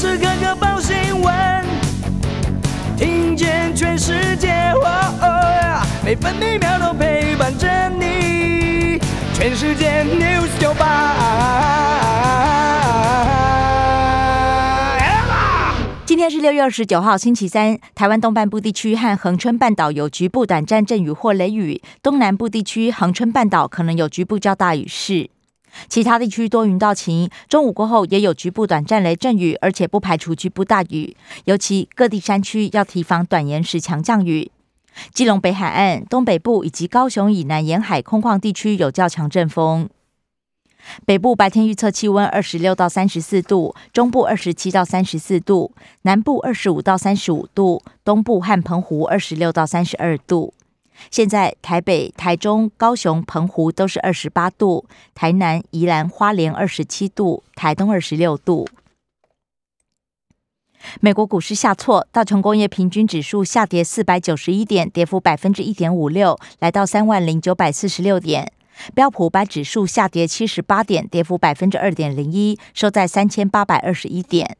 时刻刻报新闻，听见全世界，哦哦，每分每秒都陪伴着你。全世界 News 九八。今天是六月二十九号，星期三。台湾东半部地区和恒春半岛有局部短暂阵雨或雷雨，东南部地区、恒春半岛可能有局部较大雨势。其他地区多云到晴，中午过后也有局部短暂雷阵雨，而且不排除局部大雨。尤其各地山区要提防短延时强降雨。基隆北海岸、东北部以及高雄以南沿海空旷地区有较强阵风。北部白天预测气温二十六到三十四度，中部二十七到三十四度，南部二十五到三十五度，东部和澎湖二十六到三十二度。现在台北、台中、高雄、澎湖都是二十八度，台南、宜兰、花莲二十七度，台东二十六度。美国股市下挫，道琼工业平均指数下跌四百九十一点，跌幅百分之一点五六，来到三万零九百四十六点。标普五百指数下跌七十八点，跌幅百分之二点零一，收在三千八百二十一点。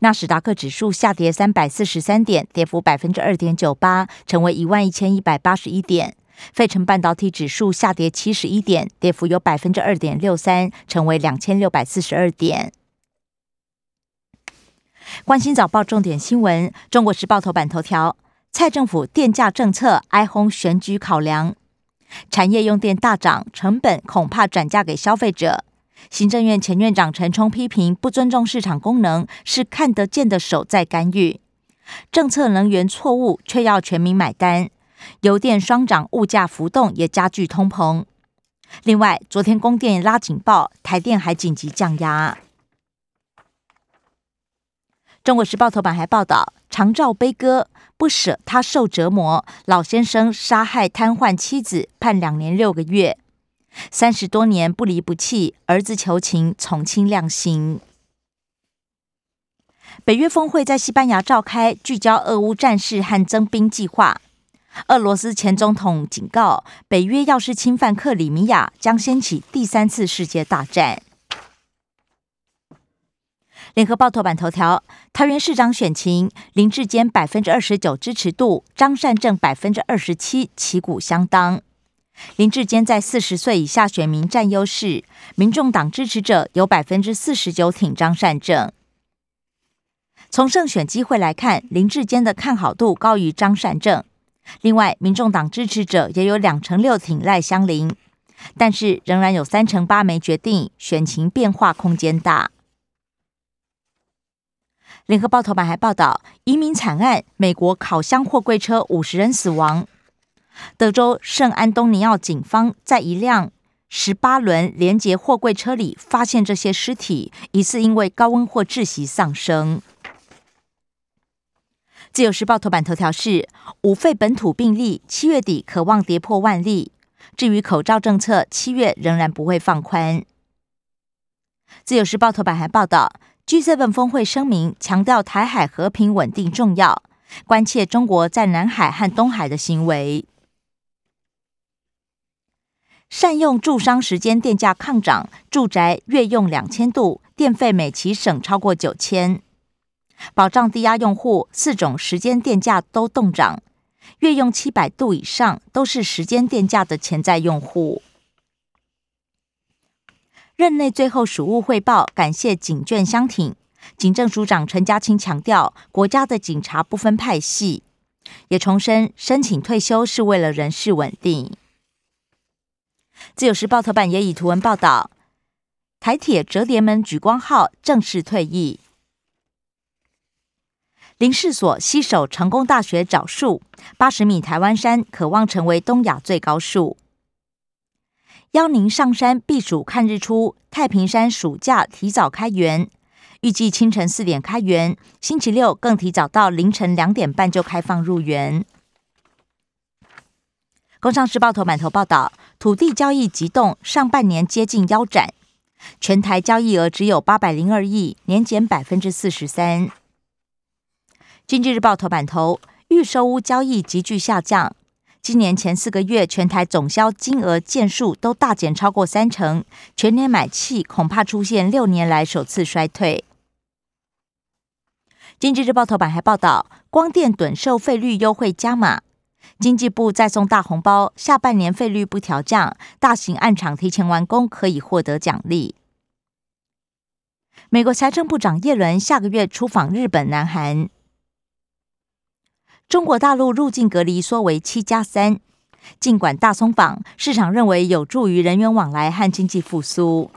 纳斯达克指数下跌三百四十三点，跌幅百分之二点九八，成为一万一千一百八十一点。费城半导体指数下跌七十一点，跌幅有百分之二点六三，成为两千六百四十二点。关心早报重点新闻，中国时报头版头条：蔡政府电价政策哀轰选举考量。产业用电大涨，成本恐怕转嫁给消费者。行政院前院长陈冲批评不尊重市场功能，是看得见的手在干预。政策能源错误，却要全民买单。油电双涨，物价浮动也加剧通膨。另外，昨天供电拉警报，台电还紧急降压。中国时报头版还报道，长照悲歌。不舍他受折磨，老先生杀害瘫痪妻子，判两年六个月。三十多年不离不弃，儿子求情从轻量刑。北约峰会在西班牙召开，聚焦俄乌战事和增兵计划。俄罗斯前总统警告，北约要是侵犯克里米亚，将掀起第三次世界大战。联合报头版头条：桃园市长选情，林志坚百分之二十九支持度，张善政百分之二十七，旗鼓相当。林志坚在四十岁以下选民占优势，民众党支持者有百分之四十九挺张善政。从胜选机会来看，林志坚的看好度高于张善政。另外，民众党支持者也有两成六挺赖香林，但是仍然有三成八没决定，选情变化空间大。联合报头版还报道移民惨案，美国烤箱货柜车五十人死亡。德州圣安东尼奥警方在一辆十八轮连接货柜车里发现这些尸体，疑似因为高温或窒息丧生。自由时报头版头条是五肺本土病例七月底可望跌破万例。至于口罩政策，七月仍然不会放宽。自由时报头版还报道。G7 峰会声明强调台海和平稳定重要，关切中国在南海和东海的行为。善用住商时间电价抗涨，住宅月用两千度，电费每期省超过九千。保障低压用户，四种时间电价都动涨，月用七百度以上都是时间电价的潜在用户。任内最后署务汇报，感谢警眷相挺。警政署长陈家清强调，国家的警察不分派系，也重申申请退休是为了人事稳定。自由时报头版也以图文报道，台铁折叠门莒光号正式退役。林氏所携手成功大学找树，八十米台湾山可望成为东亚最高树。邀您上山避暑看日出，太平山暑假提早开园，预计清晨四点开园，星期六更提早到凌晨两点半就开放入园。工商时报头版头报道，土地交易急冻，上半年接近腰斩，全台交易额只有八百零二亿，年减百分之四十三。经济日报头版头，预售屋交易急剧下降。今年前四个月，全台总销金额件数都大减超过三成，全年买气恐怕出现六年来首次衰退。经济日报头版还报道，光电趸售费率优惠加码，经济部再送大红包，下半年费率不调降，大型案场提前完工可以获得奖励。美国财政部长耶伦下个月出访日本、南韩。中国大陆入境隔离缩为七加三，尽管大松绑，市场认为有助于人员往来和经济复苏。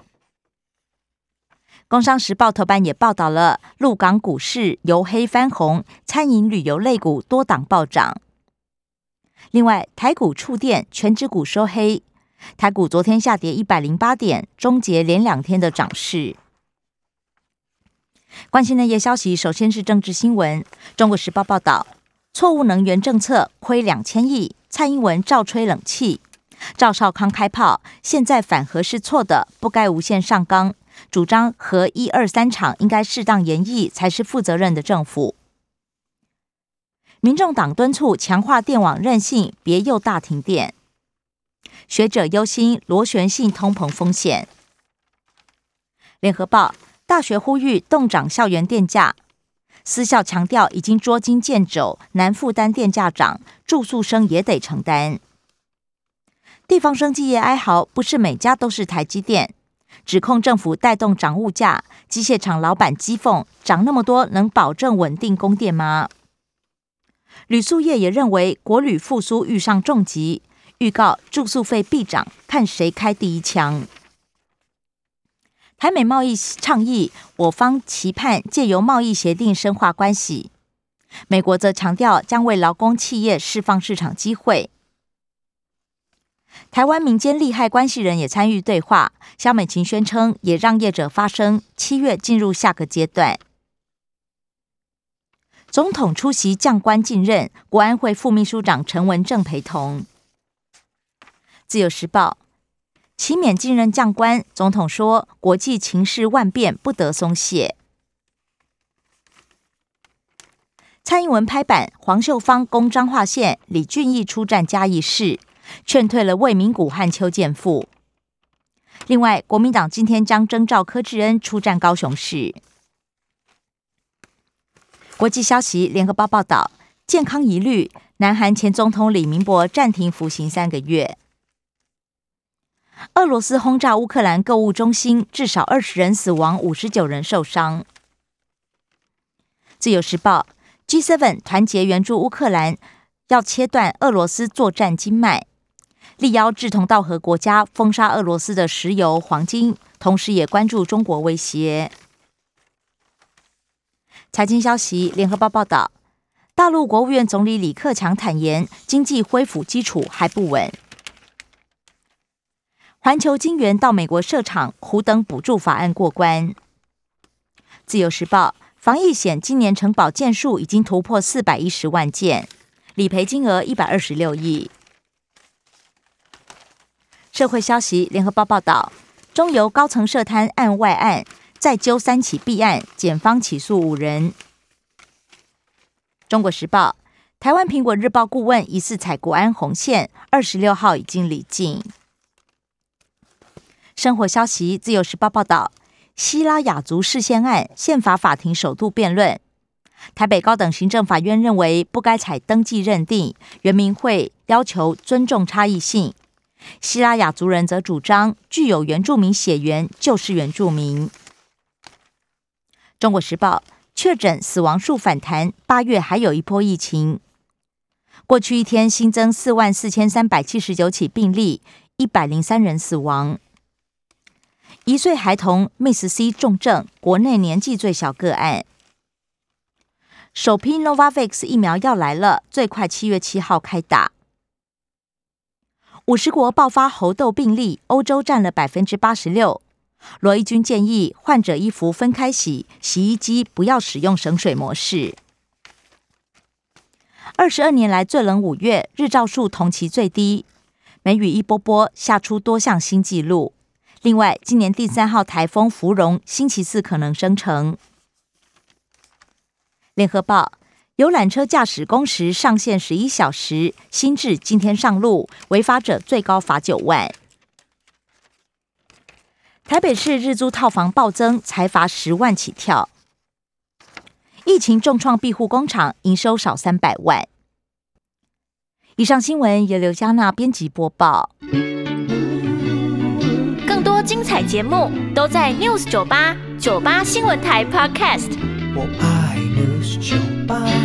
工商时报头版也报道了陆港股市由黑翻红，餐饮旅游类股多档暴涨。另外，台股触电，全指股收黑，台股昨天下跌一百零八点，终结连两天的涨势。关心的夜消息，首先是政治新闻。中国时报报道，错误能源政策亏两千亿，蔡英文照吹冷气，赵少康开炮，现在反核是错的，不该无限上纲。主张核一二三厂应该适当延役，才是负责任的政府。民众党敦促强化电网韧性，别又大停电。学者忧心螺旋性通膨风险。联合报大学呼吁冻涨校园电价，私校强调已经捉襟见肘，难负担电价涨，住宿生也得承担。地方生技业哀嚎，不是每家都是台积电。指控政府带动涨物价，机械厂老板讥讽：涨那么多，能保证稳定供电吗？旅宿业也认为国旅复苏遇上重疾，预告住宿费必涨，看谁开第一枪。台美贸易倡议，我方期盼借由贸易协定深化关系，美国则强调将为劳工企业释放市场机会。台湾民间利害关系人也参与对话，萧美琴宣称也让业者发声，七月进入下个阶段。总统出席将官进任，国安会副秘书长陈文正陪同。自由时报，期勉进任将官，总统说国际情势万变，不得松懈。蔡英文拍板，黄秀芳攻彰化县，李俊毅出战嘉义市。劝退了魏明谷和邱建富。另外，国民党今天将征召柯志恩出战高雄市。国际消息，联合报报道，健康疑虑，南韩前总统李明博暂停服刑三个月。俄罗斯轰炸乌克兰购物中心，至少二十人死亡，五十九人受伤。自由时报，G7 团结援助乌克兰，要切断俄罗斯作战经脉。力邀志同道合国家封杀俄罗斯的石油、黄金，同时也关注中国威胁。财经消息，联合报报道，大陆国务院总理李克强坦言，经济恢复基础还不稳。环球金源到美国设厂，苦等补助法案过关。自由时报，防疫险今年承保件数已经突破四百一十万件，理赔金额一百二十六亿。社会消息，联合报报道，中油高层涉贪案外案，再揪三起弊案，检方起诉五人。中国时报，台湾苹果日报顾问疑似踩国安红线，二十六号已经离境。生活消息，自由时报报道，西拉雅族事宪案，宪法法庭首度辩论，台北高等行政法院认为不该采登记认定，原民会要求尊重差异性。西拉雅族人则主张，具有原住民血缘就是原住民。中国时报确诊死亡数反弹，八月还有一波疫情。过去一天新增四万四千三百七十九起病例，一百零三人死亡。一岁孩童 Miss C 重症，国内年纪最小个案。首批 Novavax 疫苗要来了，最快七月七号开打。五十国爆发猴痘病例，欧洲占了百分之八十六。罗一军建议患者衣服分开洗，洗衣机不要使用省水模式。二十二年来最冷五月，日照数同期最低，梅雨一波波下出多项新纪录。另外，今年第三号台风芙蓉星期四可能生成。联合报。游览车驾驶工时上限十一小时，新制今天上路，违法者最高罚九万。台北市日租套房暴增，才罚十万起跳。疫疫情重创庇护工厂，营收少三百万。以上新闻由刘嘉娜编辑播报。更多精彩节目都在 News 九八九八新闻台 Podcast。我爱 News 九八。